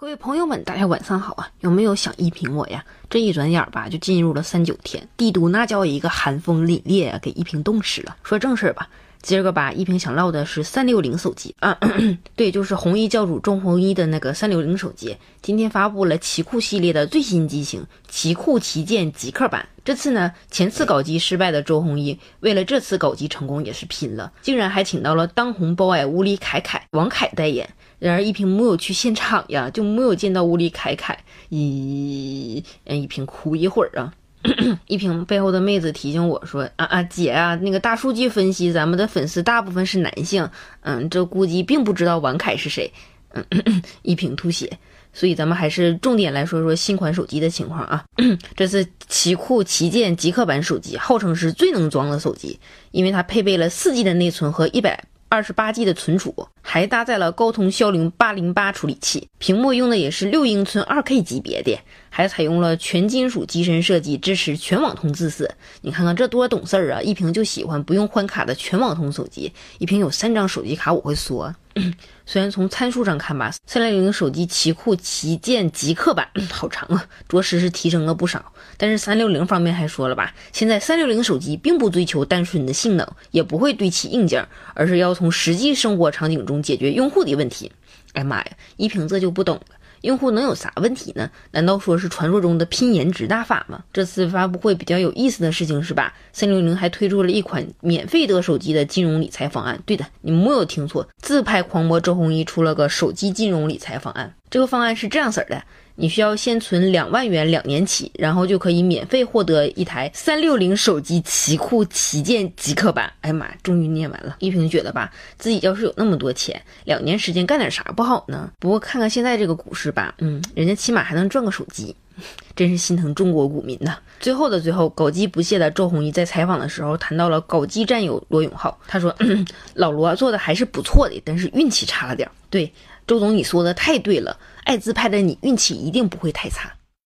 各位朋友们，大家晚上好啊！有没有想一评我呀？这一转眼吧，就进入了三九天，帝都那叫一个寒风凛冽啊，给一平冻死了。说正事儿吧，今儿个吧，一平想唠的是三六零手机啊，对，就是红衣教主周鸿祎的那个三六零手机，今天发布了奇酷系列的最新机型奇酷旗舰极客版。这次呢，前次搞基失败的周鸿祎，为了这次搞基成功也是拼了，竟然还请到了当红 boy 乌里凯凯王凯代言。然而一平没有去现场呀，就没有见到屋里凯凯。咦，嗯一平哭一会儿啊。一平背后的妹子提醒我说：“啊啊，姐啊，那个大数据分析，咱们的粉丝大部分是男性，嗯，这估计并不知道王凯是谁。”嗯，一平吐血。所以咱们还是重点来说说新款手机的情况啊。这次奇酷旗舰极客版手机号称是最能装的手机，因为它配备了四 G 的内存和一百。二十八 G 的存储，还搭载了高通骁龙八零八处理器，屏幕用的也是六英寸二 K 级别的，还采用了全金属机身设计，支持全网通自适。你看看这多懂事儿啊！一屏就喜欢不用换卡的全网通手机，一屏有三张手机卡，我会说。虽然从参数上看吧，三六零手机奇酷旗舰极客版 好长啊，着实是提升了不少。但是三六零方面还说了吧，现在三六零手机并不追求单纯的性能，也不会堆砌硬件，而是要从实际生活场景中解决用户的问题。哎妈呀，一平这就不懂了。用户能有啥问题呢？难道说是传说中的拼颜值大法吗？这次发布会比较有意思的事情是吧？三六零还推出了一款免费得手机的金融理财方案。对的，你没有听错，自拍狂魔周鸿祎出了个手机金融理财方案。这个方案是这样式儿的。你需要先存两万元两年起，然后就可以免费获得一台三六零手机奇酷旗舰极客版。哎呀妈，终于念完了。一平觉得吧，自己要是有那么多钱，两年时间干点啥不好呢？不过看看现在这个股市吧，嗯，人家起码还能赚个手机，真是心疼中国股民呐。最后的最后，搞基不懈的周鸿祎在采访的时候谈到了搞基战友罗永浩，他说：“ 老罗做的还是不错的，但是运气差了点。”对。周总，你说的太对了，爱自拍的你运气一定不会太差。